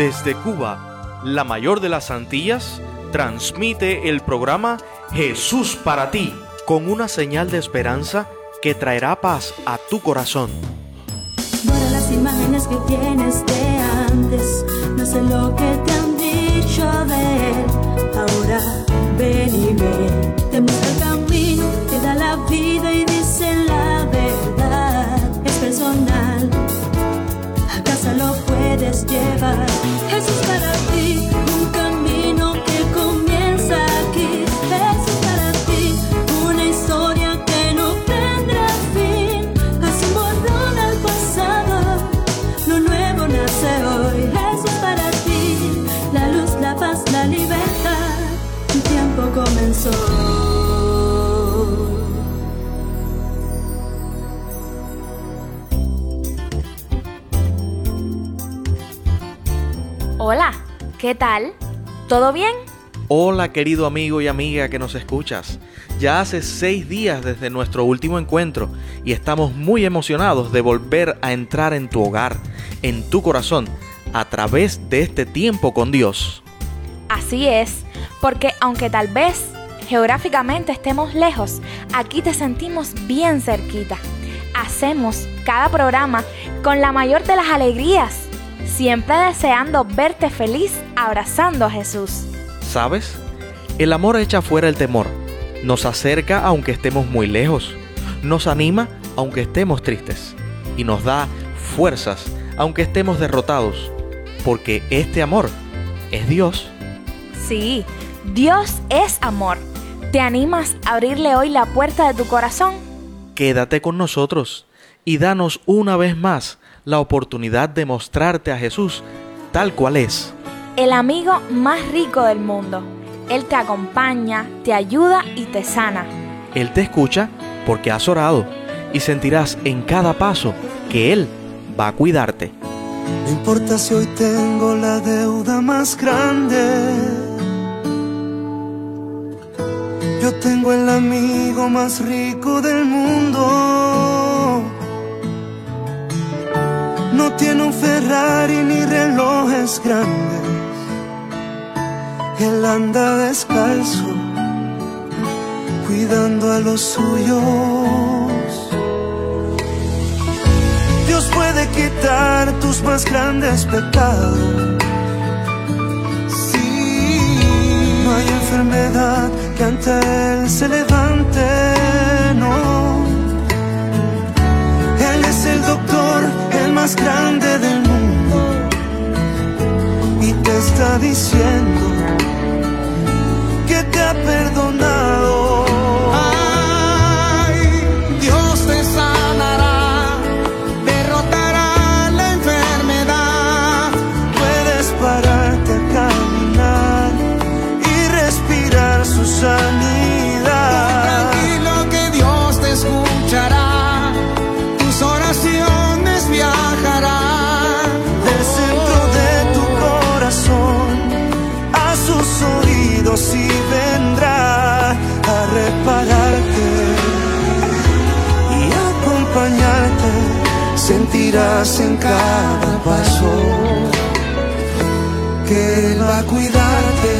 Desde Cuba, la mayor de las Antillas, transmite el programa Jesús para ti, con una señal de esperanza que traerá paz a tu corazón. Las imágenes que tienes de antes, no sé lo que te han dicho de él. Ahora te lo puedes llevar. Jesús para Hola, ¿qué tal? ¿Todo bien? Hola querido amigo y amiga que nos escuchas. Ya hace seis días desde nuestro último encuentro y estamos muy emocionados de volver a entrar en tu hogar, en tu corazón, a través de este tiempo con Dios. Así es, porque aunque tal vez geográficamente estemos lejos, aquí te sentimos bien cerquita. Hacemos cada programa con la mayor de las alegrías, siempre deseando verte feliz abrazando a Jesús. ¿Sabes? El amor echa fuera el temor, nos acerca aunque estemos muy lejos, nos anima aunque estemos tristes y nos da fuerzas aunque estemos derrotados, porque este amor es Dios. Sí, Dios es amor. ¿Te animas a abrirle hoy la puerta de tu corazón? Quédate con nosotros y danos una vez más la oportunidad de mostrarte a Jesús tal cual es. El amigo más rico del mundo. Él te acompaña, te ayuda y te sana. Él te escucha porque has orado y sentirás en cada paso que Él va a cuidarte. No importa si hoy tengo la deuda más grande. Yo tengo el amigo más rico del mundo. No tiene un Ferrari ni relojes grandes. Él anda descalzo, cuidando a los suyos. Dios puede quitar tus más grandes pecados. Sí, no hay enfermedad que ante Él se levante, más grande del mundo. Y te está diciendo que te ha perdonado. En cada paso que Él va a cuidarte.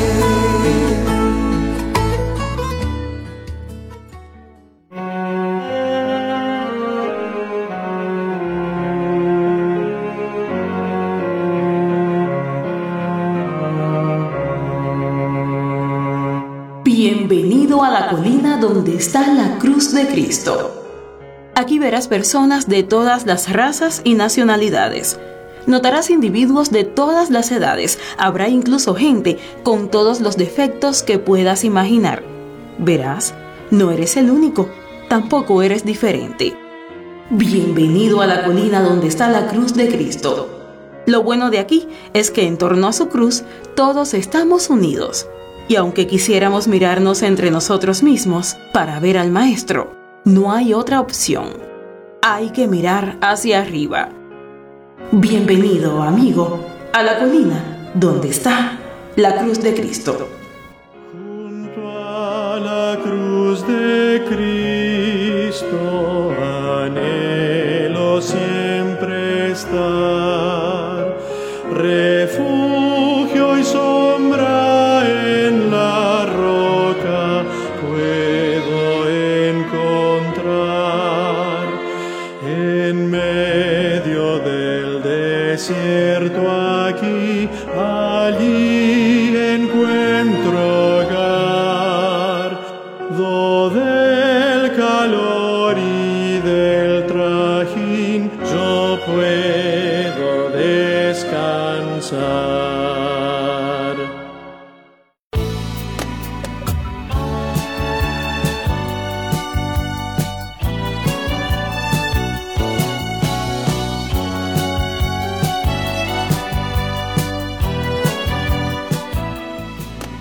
Bienvenido a la colina donde está la cruz de Cristo. Aquí verás personas de todas las razas y nacionalidades. Notarás individuos de todas las edades. Habrá incluso gente con todos los defectos que puedas imaginar. Verás, no eres el único, tampoco eres diferente. Bienvenido a la colina donde está la cruz de Cristo. Lo bueno de aquí es que en torno a su cruz todos estamos unidos. Y aunque quisiéramos mirarnos entre nosotros mismos para ver al Maestro, no hay otra opción. Hay que mirar hacia arriba. Bienvenido, amigo, a la colina donde está la cruz de Cristo. Junto a la cruz de Cristo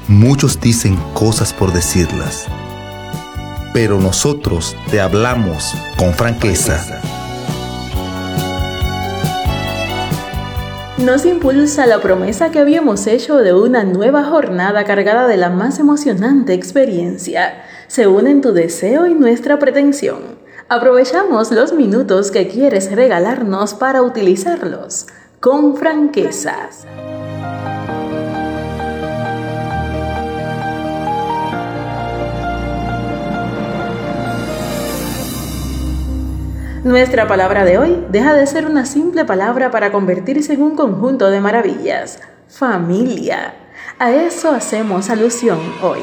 Muchos dicen cosas por decirlas, pero nosotros te hablamos con franqueza. Nos impulsa la promesa que habíamos hecho de una nueva jornada cargada de la más emocionante experiencia. Se unen tu deseo y nuestra pretensión. Aprovechamos los minutos que quieres regalarnos para utilizarlos con franqueza. Nuestra palabra de hoy deja de ser una simple palabra para convertirse en un conjunto de maravillas. Familia. A eso hacemos alusión hoy.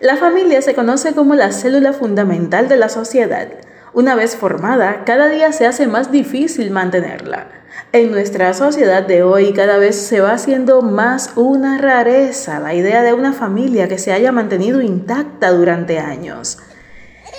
La familia se conoce como la célula fundamental de la sociedad. Una vez formada, cada día se hace más difícil mantenerla. En nuestra sociedad de hoy cada vez se va haciendo más una rareza la idea de una familia que se haya mantenido intacta durante años.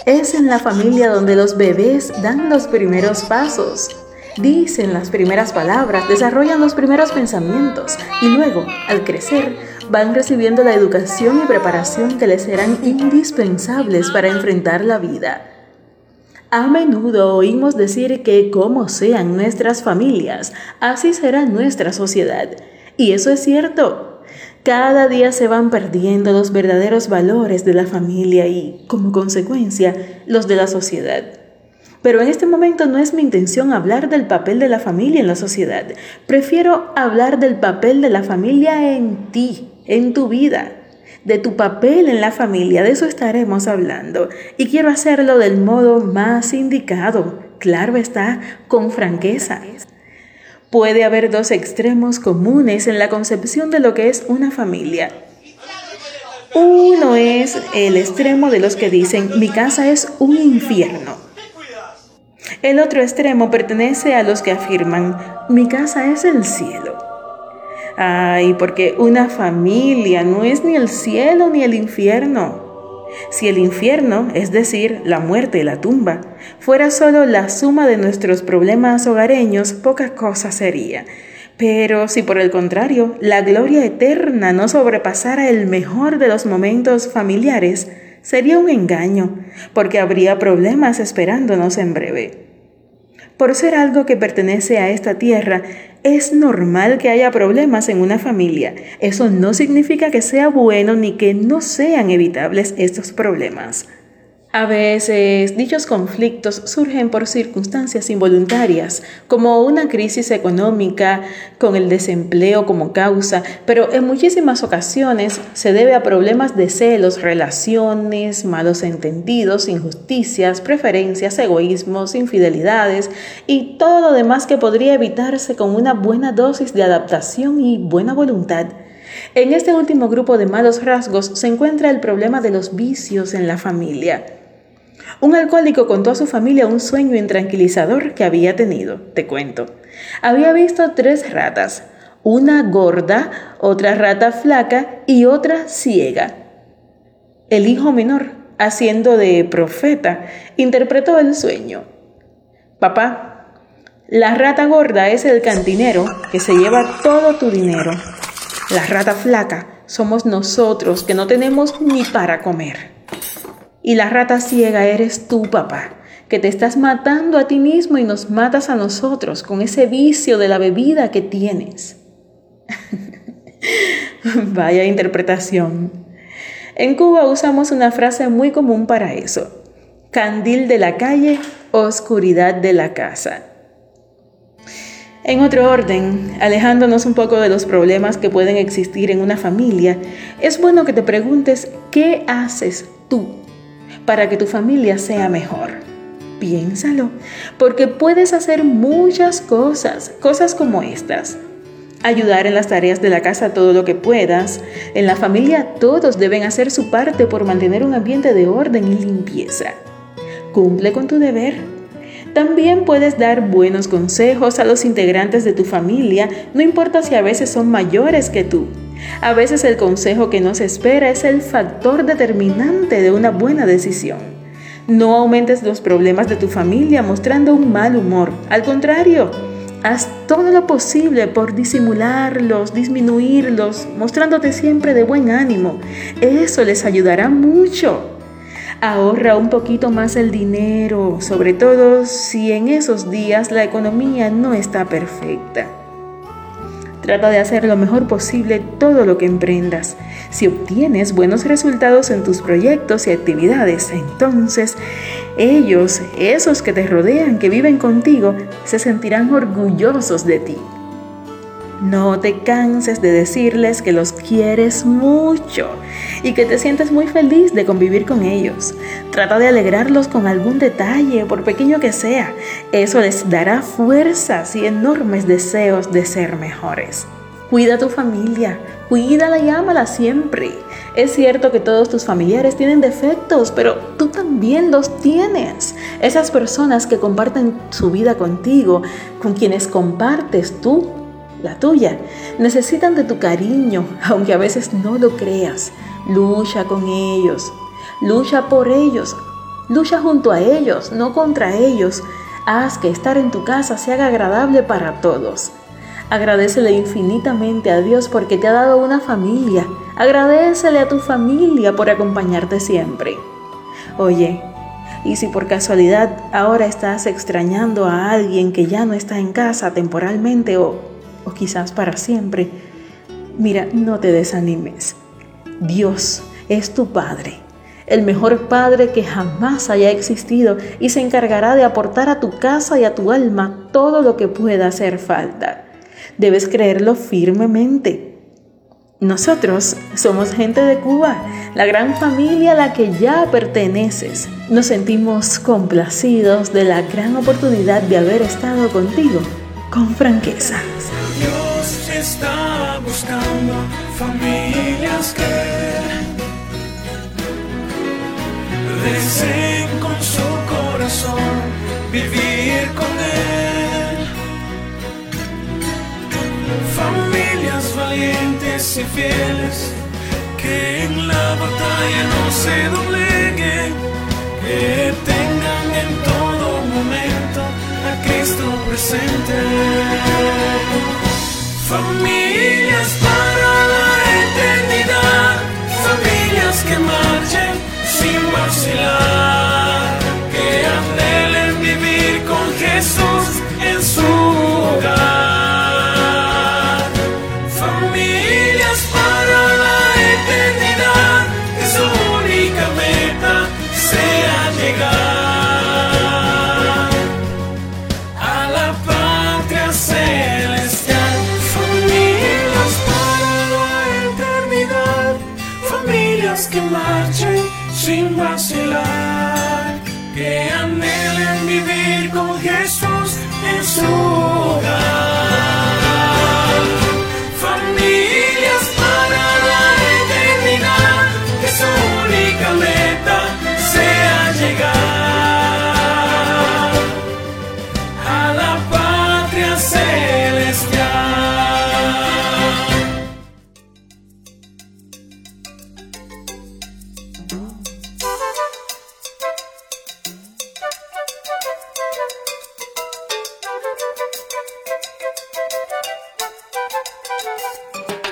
Es en la familia donde los bebés dan los primeros pasos, dicen las primeras palabras, desarrollan los primeros pensamientos y luego, al crecer, van recibiendo la educación y preparación que les serán indispensables para enfrentar la vida. A menudo oímos decir que como sean nuestras familias, así será nuestra sociedad. Y eso es cierto. Cada día se van perdiendo los verdaderos valores de la familia y, como consecuencia, los de la sociedad. Pero en este momento no es mi intención hablar del papel de la familia en la sociedad. Prefiero hablar del papel de la familia en ti, en tu vida, de tu papel en la familia. De eso estaremos hablando. Y quiero hacerlo del modo más indicado. Claro está, con franqueza. Puede haber dos extremos comunes en la concepción de lo que es una familia. Uno es el extremo de los que dicen mi casa es un infierno. El otro extremo pertenece a los que afirman mi casa es el cielo. Ay, porque una familia no es ni el cielo ni el infierno. Si el infierno, es decir, la muerte y la tumba, fuera solo la suma de nuestros problemas hogareños, poca cosa sería. Pero si por el contrario la gloria eterna no sobrepasara el mejor de los momentos familiares, sería un engaño, porque habría problemas esperándonos en breve. Por ser algo que pertenece a esta tierra, es normal que haya problemas en una familia. Eso no significa que sea bueno ni que no sean evitables estos problemas. A veces dichos conflictos surgen por circunstancias involuntarias, como una crisis económica con el desempleo como causa, pero en muchísimas ocasiones se debe a problemas de celos, relaciones, malos entendidos, injusticias, preferencias, egoísmos, infidelidades y todo lo demás que podría evitarse con una buena dosis de adaptación y buena voluntad. En este último grupo de malos rasgos se encuentra el problema de los vicios en la familia. Un alcohólico contó a su familia un sueño intranquilizador que había tenido. Te cuento. Había visto tres ratas, una gorda, otra rata flaca y otra ciega. El hijo menor, haciendo de profeta, interpretó el sueño. Papá, la rata gorda es el cantinero que se lleva todo tu dinero. La rata flaca somos nosotros que no tenemos ni para comer. Y la rata ciega eres tú, papá, que te estás matando a ti mismo y nos matas a nosotros con ese vicio de la bebida que tienes. Vaya interpretación. En Cuba usamos una frase muy común para eso. Candil de la calle, oscuridad de la casa. En otro orden, alejándonos un poco de los problemas que pueden existir en una familia, es bueno que te preguntes qué haces tú para que tu familia sea mejor. Piénsalo, porque puedes hacer muchas cosas, cosas como estas. Ayudar en las tareas de la casa todo lo que puedas. En la familia todos deben hacer su parte por mantener un ambiente de orden y limpieza. Cumple con tu deber. También puedes dar buenos consejos a los integrantes de tu familia, no importa si a veces son mayores que tú. A veces el consejo que no se espera es el factor determinante de una buena decisión. No aumentes los problemas de tu familia mostrando un mal humor. Al contrario, haz todo lo posible por disimularlos, disminuirlos, mostrándote siempre de buen ánimo. Eso les ayudará mucho. Ahorra un poquito más el dinero, sobre todo si en esos días la economía no está perfecta. Trata de hacer lo mejor posible todo lo que emprendas. Si obtienes buenos resultados en tus proyectos y actividades, entonces ellos, esos que te rodean, que viven contigo, se sentirán orgullosos de ti. No te canses de decirles que los quieres mucho y que te sientes muy feliz de convivir con ellos. Trata de alegrarlos con algún detalle, por pequeño que sea. Eso les dará fuerzas y enormes deseos de ser mejores. Cuida a tu familia, cuídala y ámala siempre. Es cierto que todos tus familiares tienen defectos, pero tú también los tienes. Esas personas que comparten su vida contigo, con quienes compartes tú la tuya. Necesitan de tu cariño, aunque a veces no lo creas. Lucha con ellos, lucha por ellos, lucha junto a ellos, no contra ellos. Haz que estar en tu casa se haga agradable para todos. Agradecele infinitamente a Dios porque te ha dado una familia. Agradecele a tu familia por acompañarte siempre. Oye, y si por casualidad ahora estás extrañando a alguien que ya no está en casa temporalmente o o quizás para siempre, mira, no te desanimes. Dios es tu Padre, el mejor Padre que jamás haya existido y se encargará de aportar a tu casa y a tu alma todo lo que pueda hacer falta. Debes creerlo firmemente. Nosotros somos gente de Cuba, la gran familia a la que ya perteneces. Nos sentimos complacidos de la gran oportunidad de haber estado contigo con franqueza. Dios está buscando familias que deseen con su corazón vivir con Él. Familias valientes y fieles que en la batalla no se dobleguen, que tengan en todo momento a Cristo presente. Familias para la eternidad, familias que marchen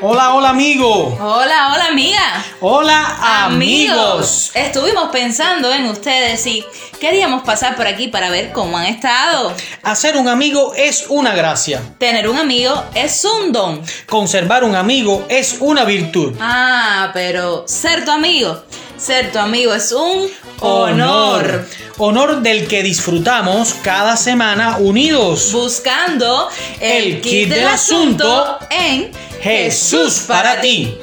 Hola, hola amigo. Hola, hola amiga. Hola amigos. Estuvimos pensando en ustedes y queríamos pasar por aquí para ver cómo han estado. Hacer un amigo es una gracia. Tener un amigo es un don. Conservar un amigo es una virtud. Ah, pero ser tu amigo, ser tu amigo es un honor. Honor del que disfrutamos cada semana unidos. Buscando el, El kit del asunto en Jesús para ti.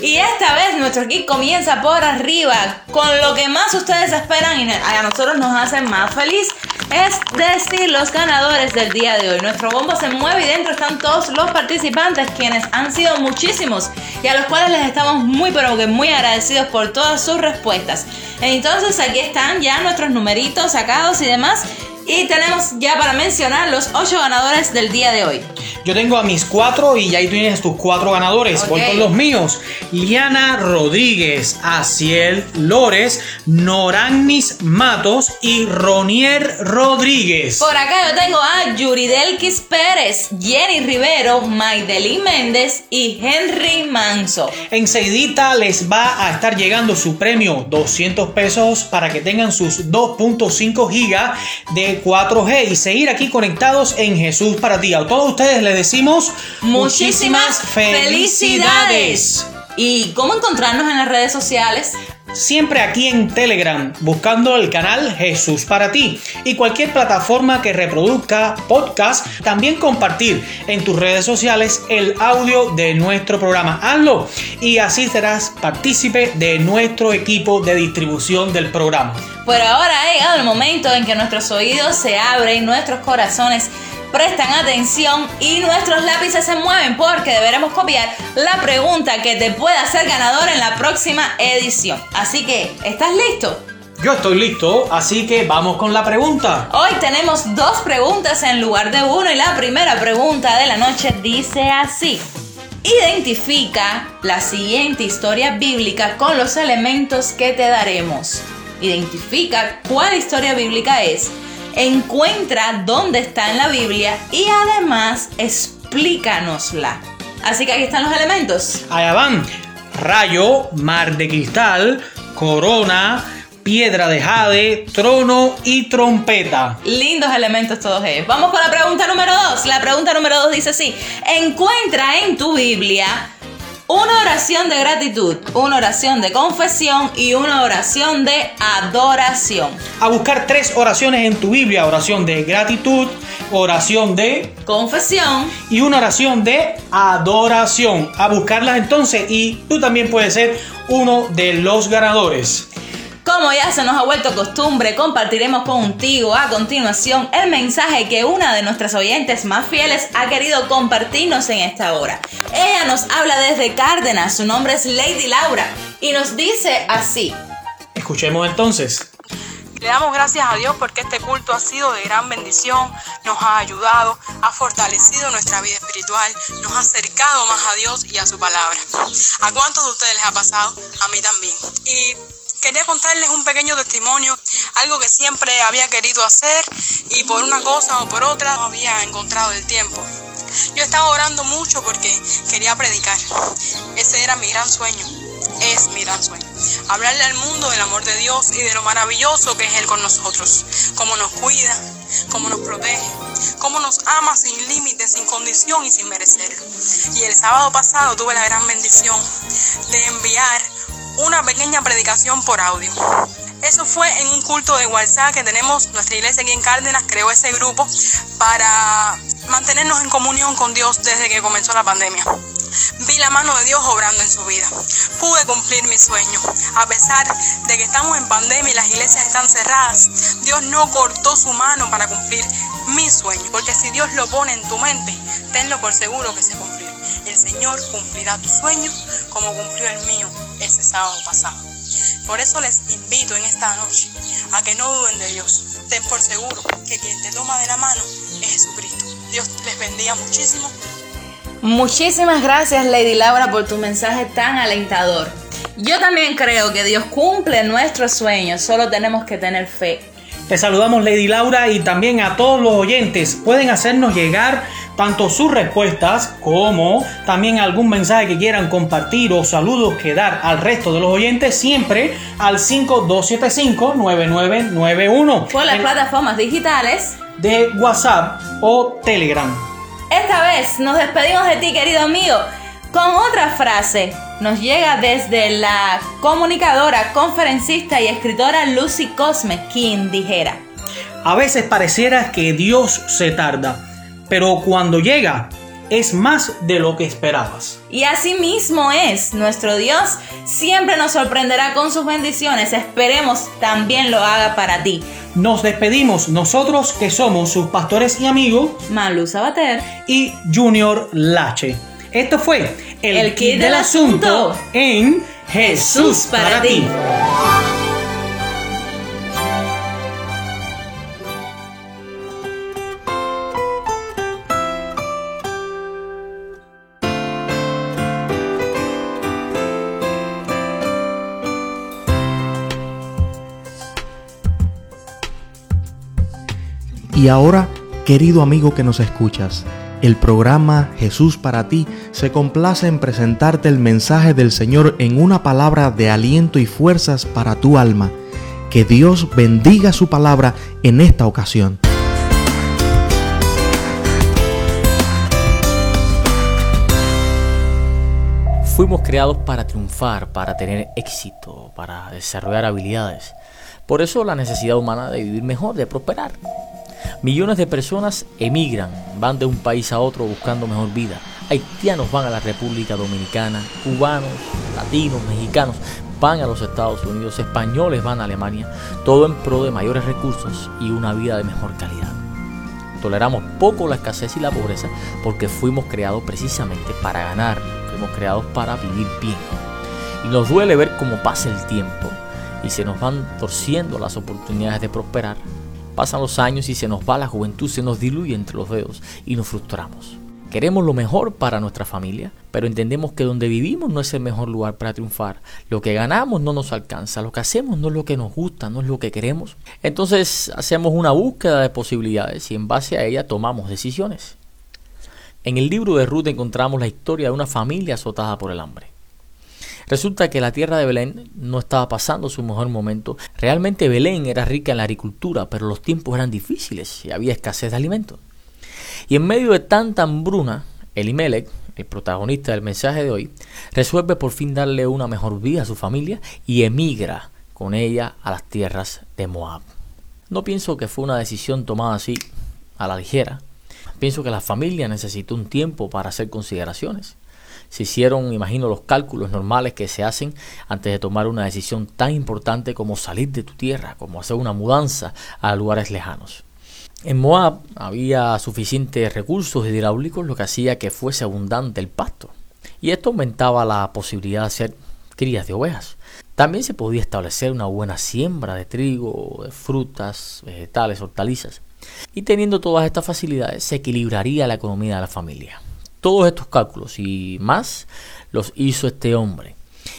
Y esta vez nuestro kit comienza por arriba, con lo que más ustedes esperan y a nosotros nos hace más feliz. Es decir, los ganadores del día de hoy. Nuestro bombo se mueve y dentro están todos los participantes, quienes han sido muchísimos y a los cuales les estamos muy pero que muy agradecidos por todas sus respuestas. Entonces aquí están ya nuestros numeritos sacados y demás. Y tenemos ya para mencionar los ocho ganadores del día de hoy. Yo tengo a mis cuatro y ya ahí tienes tus cuatro ganadores. Voy con los míos. Liana Rodríguez, Aciel Lores, Noragnis Matos y Ronier Rodríguez. Por acá yo tengo a Yuridelkis Pérez, Jenny Rivero, Maideli Méndez y Henry Manso. Enseguidita les va a estar llegando su premio 200 pesos para que tengan sus 2.5 gigas de 4G y seguir aquí conectados en Jesús para ti. A todos ustedes les decimos Muchísimas felicidades. ¿Y cómo encontrarnos en las redes sociales? Siempre aquí en Telegram, buscando el canal Jesús para ti y cualquier plataforma que reproduzca podcast, también compartir en tus redes sociales el audio de nuestro programa. Hazlo y así serás partícipe de nuestro equipo de distribución del programa. Por ahora ha llegado el momento en que nuestros oídos se abren nuestros corazones prestan atención y nuestros lápices se mueven porque deberemos copiar la pregunta que te pueda hacer ganador en la próxima edición. Así que, ¿estás listo? Yo estoy listo, así que vamos con la pregunta. Hoy tenemos dos preguntas en lugar de uno y la primera pregunta de la noche dice así. Identifica la siguiente historia bíblica con los elementos que te daremos. Identifica cuál historia bíblica es, encuentra dónde está en la Biblia y además explícanosla. Así que aquí están los elementos. Allá van. Rayo, mar de cristal, corona, piedra de jade, trono y trompeta. Lindos elementos todos ellos. Vamos con la pregunta número 2. La pregunta número 2 dice así. Encuentra en tu Biblia una oración de gratitud, una oración de confesión y una oración de adoración. A buscar tres oraciones en tu Biblia. Oración de gratitud, oración de Confesión. y una oración de adoración. A buscarlas entonces y tú también puedes ser uno de los ganadores. Como ya se nos ha vuelto costumbre, compartiremos contigo a continuación el mensaje que una de nuestras oyentes más fieles ha querido compartirnos en esta hora. Ella nos habla desde Cárdenas, su nombre es Lady Laura, y nos dice así. Escuchemos entonces. Le damos gracias a Dios porque este culto ha sido de gran bendición, nos ha ayudado, ha fortalecido nuestra vida espiritual, nos ha acercado más a Dios y a su palabra. ¿A cuántos de ustedes les ha pasado? A mí también. Y quería contarles un pequeño testimonio, algo que siempre había querido hacer y por una cosa o por otra no había encontrado el tiempo. Yo estaba orando mucho porque quería predicar. Ese era mi gran sueño. Es mi gran sueño. Hablarle al mundo del amor de Dios y de lo maravilloso que es Él con nosotros. Cómo nos cuida, cómo nos protege, cómo nos ama sin límites, sin condición y sin merecerlo. Y el sábado pasado tuve la gran bendición de enviar una pequeña predicación por audio. Eso fue en un culto de WhatsApp que tenemos, nuestra iglesia aquí en Cárdenas creó ese grupo para mantenernos en comunión con Dios desde que comenzó la pandemia. Vi la mano de Dios obrando en su vida. Pude cumplir mi sueño. A pesar de que estamos en pandemia y las iglesias están cerradas, Dios no cortó su mano para cumplir mi sueño. Porque si Dios lo pone en tu mente, tenlo por seguro que se cumplirá. El Señor cumplirá tu sueño como cumplió el mío ese sábado pasado. Por eso les invito en esta noche a que no duden de Dios. Ten por seguro que quien te toma de la mano es Jesucristo. Dios les bendiga muchísimo. Muchísimas gracias Lady Laura por tu mensaje tan alentador. Yo también creo que Dios cumple nuestros sueños, solo tenemos que tener fe. Te saludamos Lady Laura y también a todos los oyentes. Pueden hacernos llegar tanto sus respuestas como también algún mensaje que quieran compartir o saludos que dar al resto de los oyentes siempre al 5275-9991 Por las plataformas digitales. de WhatsApp o Telegram. Esta vez nos despedimos de ti, querido amigo, con otra frase. Nos llega desde la comunicadora, conferencista y escritora Lucy Cosme, quien dijera. A veces pareciera que Dios se tarda, pero cuando llega, es más de lo que esperabas. Y así mismo es, nuestro Dios siempre nos sorprenderá con sus bendiciones. Esperemos también lo haga para ti. Nos despedimos nosotros que somos sus pastores y amigos, Malu Sabater y Junior Lache. Esto fue el, El kit del asunto en Jesús para ti. Y ahora, querido amigo que nos escuchas, el programa Jesús para ti se complace en presentarte el mensaje del Señor en una palabra de aliento y fuerzas para tu alma. Que Dios bendiga su palabra en esta ocasión. Fuimos creados para triunfar, para tener éxito, para desarrollar habilidades. Por eso la necesidad humana de vivir mejor, de prosperar. Millones de personas emigran, van de un país a otro buscando mejor vida. Haitianos van a la República Dominicana, cubanos, latinos, mexicanos van a los Estados Unidos, españoles van a Alemania, todo en pro de mayores recursos y una vida de mejor calidad. Toleramos poco la escasez y la pobreza porque fuimos creados precisamente para ganar, fuimos creados para vivir bien. Y nos duele ver cómo pasa el tiempo y se nos van torciendo las oportunidades de prosperar Pasan los años y se nos va la juventud, se nos diluye entre los dedos y nos frustramos. Queremos lo mejor para nuestra familia, pero entendemos que donde vivimos no es el mejor lugar para triunfar. Lo que ganamos no nos alcanza, lo que hacemos no es lo que nos gusta, no es lo que queremos. Entonces hacemos una búsqueda de posibilidades y en base a ella tomamos decisiones. En el libro de Ruth encontramos la historia de una familia azotada por el hambre. Resulta que la tierra de Belén no estaba pasando su mejor momento. Realmente Belén era rica en la agricultura, pero los tiempos eran difíciles y había escasez de alimentos. Y en medio de tanta hambruna, Elimelech, el protagonista del mensaje de hoy, resuelve por fin darle una mejor vida a su familia y emigra con ella a las tierras de Moab. No pienso que fue una decisión tomada así a la ligera. Pienso que la familia necesitó un tiempo para hacer consideraciones se hicieron, imagino, los cálculos normales que se hacen antes de tomar una decisión tan importante como salir de tu tierra, como hacer una mudanza a lugares lejanos. En Moab había suficientes recursos hidráulicos, lo que hacía que fuese abundante el pasto. Y esto aumentaba la posibilidad de hacer crías de ovejas. También se podía establecer una buena siembra de trigo, de frutas, vegetales, hortalizas. Y teniendo todas estas facilidades se equilibraría la economía de la familia. Todos estos cálculos y más los hizo este hombre.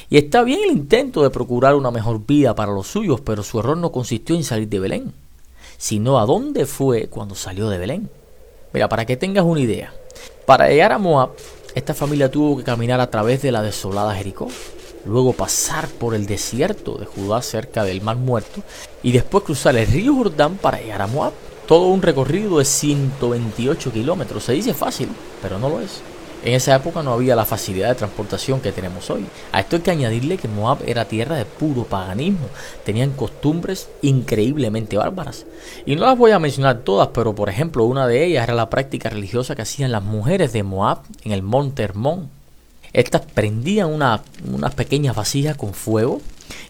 Y está bien el intento de procurar una mejor vida para los suyos, pero su error no consistió en salir de Belén, sino a dónde fue cuando salió de Belén. Mira, para que tengas una idea, para llegar a Moab, esta familia tuvo que caminar a través de la desolada Jericó, luego pasar por el desierto de Judá cerca del Mar Muerto y después cruzar el río Jordán para llegar a Moab. Todo un recorrido de 128 kilómetros. Se dice fácil, pero no lo es. En esa época no había la facilidad de transportación que tenemos hoy. A esto hay que añadirle que Moab era tierra de puro paganismo. Tenían costumbres increíblemente bárbaras. Y no las voy a mencionar todas, pero por ejemplo una de ellas era la práctica religiosa que hacían las mujeres de Moab en el monte Hermón. Estas prendían unas pequeñas vasijas con fuego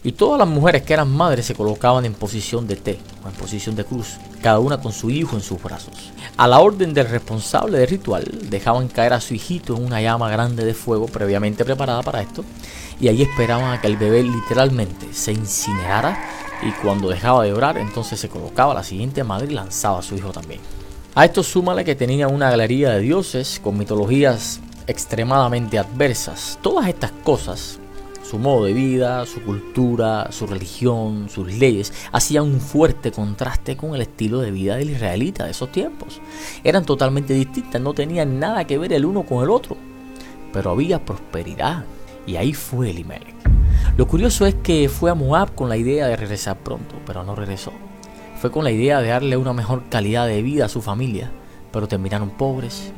y todas las mujeres que eran madres se colocaban en posición de T o en posición de cruz, cada una con su hijo en sus brazos. A la orden del responsable del ritual, dejaban caer a su hijito en una llama grande de fuego previamente preparada para esto, y allí esperaban a que el bebé literalmente se incinerara y cuando dejaba de orar, entonces se colocaba la siguiente madre y lanzaba a su hijo también. A esto súmale que tenían una galería de dioses con mitologías extremadamente adversas. Todas estas cosas su modo de vida, su cultura, su religión, sus leyes, hacían un fuerte contraste con el estilo de vida del israelita de esos tiempos. Eran totalmente distintas, no tenían nada que ver el uno con el otro. Pero había prosperidad, y ahí fue Elimelech. Lo curioso es que fue a Moab con la idea de regresar pronto, pero no regresó. Fue con la idea de darle una mejor calidad de vida a su familia, pero terminaron pobres,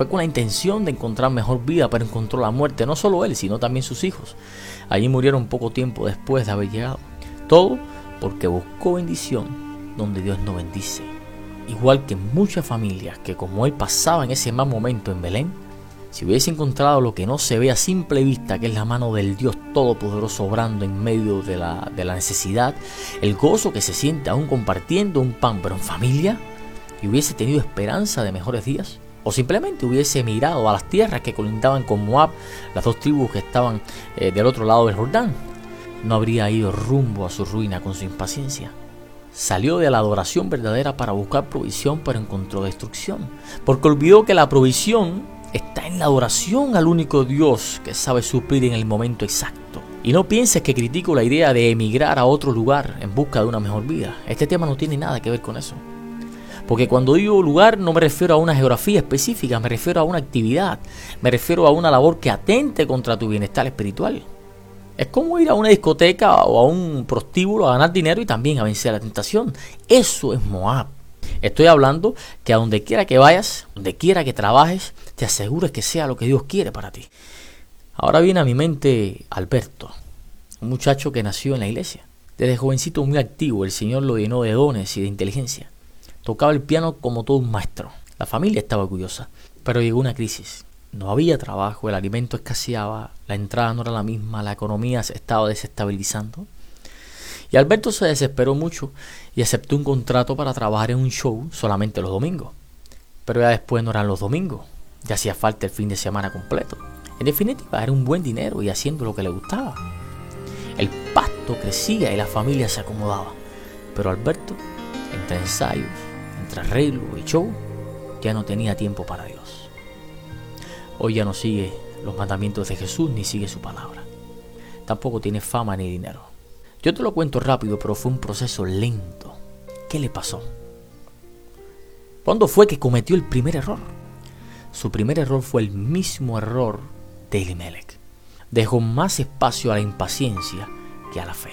fue con la intención de encontrar mejor vida, pero encontró la muerte, no solo él, sino también sus hijos. Allí murieron poco tiempo después de haber llegado. Todo porque buscó bendición donde Dios no bendice. igual que muchas familias que como él pasaba en ese mal momento en Belén, si hubiese encontrado lo que no se ve a simple vista, que es la mano del Dios Todopoderoso obrando en medio de la, de la necesidad, el gozo que se siente aún compartiendo un pan, pero en familia, y hubiese tenido esperanza de mejores días, o simplemente hubiese mirado a las tierras que colindaban con Moab, las dos tribus que estaban eh, del otro lado del Jordán, no habría ido rumbo a su ruina con su impaciencia. Salió de la adoración verdadera para buscar provisión, pero encontró destrucción, porque olvidó que la provisión está en la adoración al único Dios que sabe suplir en el momento exacto. Y no pienses que critico la idea de emigrar a otro lugar en busca de una mejor vida. Este tema no tiene nada que ver con eso. Porque cuando digo lugar no me refiero a una geografía específica, me refiero a una actividad, me refiero a una labor que atente contra tu bienestar espiritual. Es como ir a una discoteca o a un prostíbulo a ganar dinero y también a vencer la tentación. Eso es Moab. Estoy hablando que a donde quiera que vayas, donde quiera que trabajes, te asegures que sea lo que Dios quiere para ti. Ahora viene a mi mente Alberto, un muchacho que nació en la iglesia. Desde jovencito muy activo, el Señor lo llenó de dones y de inteligencia. Tocaba el piano como todo un maestro. La familia estaba orgullosa, pero llegó una crisis. No había trabajo, el alimento escaseaba, la entrada no era la misma, la economía se estaba desestabilizando. Y Alberto se desesperó mucho y aceptó un contrato para trabajar en un show solamente los domingos. Pero ya después no eran los domingos, ya hacía falta el fin de semana completo. En definitiva, era un buen dinero y haciendo lo que le gustaba. El pasto crecía y la familia se acomodaba. Pero Alberto, entre ensayos, entre arreglo y show, ya no tenía tiempo para Dios. Hoy ya no sigue los mandamientos de Jesús ni sigue su palabra. Tampoco tiene fama ni dinero. Yo te lo cuento rápido, pero fue un proceso lento. ¿Qué le pasó? ¿Cuándo fue que cometió el primer error? Su primer error fue el mismo error de Elimelech. Dejó más espacio a la impaciencia que a la fe.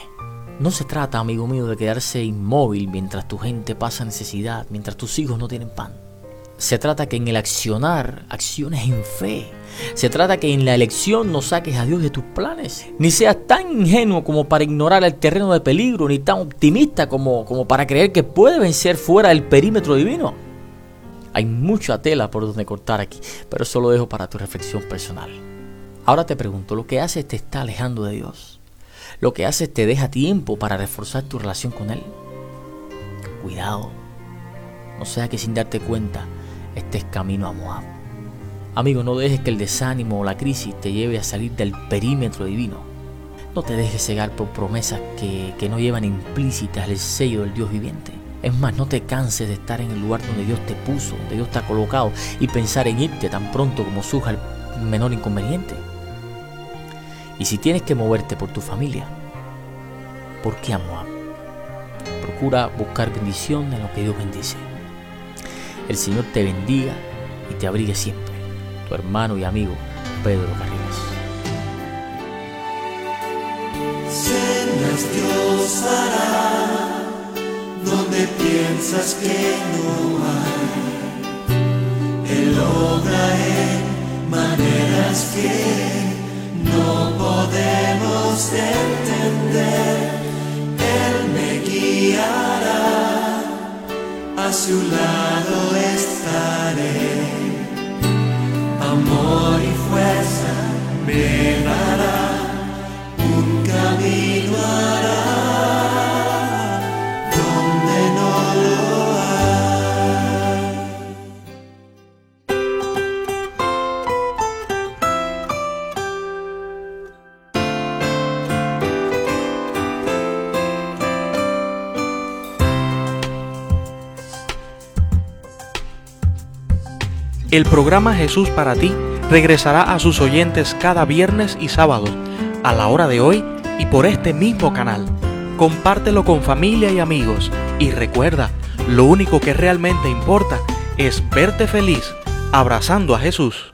No se trata, amigo mío, de quedarse inmóvil mientras tu gente pasa necesidad, mientras tus hijos no tienen pan. Se trata que en el accionar acciones en fe. Se trata que en la elección no saques a Dios de tus planes. Ni seas tan ingenuo como para ignorar el terreno de peligro, ni tan optimista como, como para creer que puede vencer fuera del perímetro divino. Hay mucha tela por donde cortar aquí, pero eso lo dejo para tu reflexión personal. Ahora te pregunto, ¿lo que haces te está alejando de Dios? ¿Lo que haces te deja tiempo para reforzar tu relación con Él? Cuidado, no sea que sin darte cuenta estés camino a Moab. Amigo, no dejes que el desánimo o la crisis te lleve a salir del perímetro divino. No te dejes cegar por promesas que, que no llevan implícitas el sello del Dios viviente. Es más, no te canses de estar en el lugar donde Dios te puso, donde Dios te colocado y pensar en irte tan pronto como surja el menor inconveniente. Y si tienes que moverte por tu familia, ¿por qué a Moab? Procura buscar bendición en lo que Dios bendice. El Señor te bendiga y te abrigue siempre. Tu hermano y amigo Pedro Carriles. Cenas Dios hará donde piensas que no hay. Él obra en maneras que no podemos entender. Él me guiará, a su lado estaré. Amor y fuerza me El programa Jesús para ti regresará a sus oyentes cada viernes y sábado, a la hora de hoy y por este mismo canal. Compártelo con familia y amigos y recuerda, lo único que realmente importa es verte feliz abrazando a Jesús.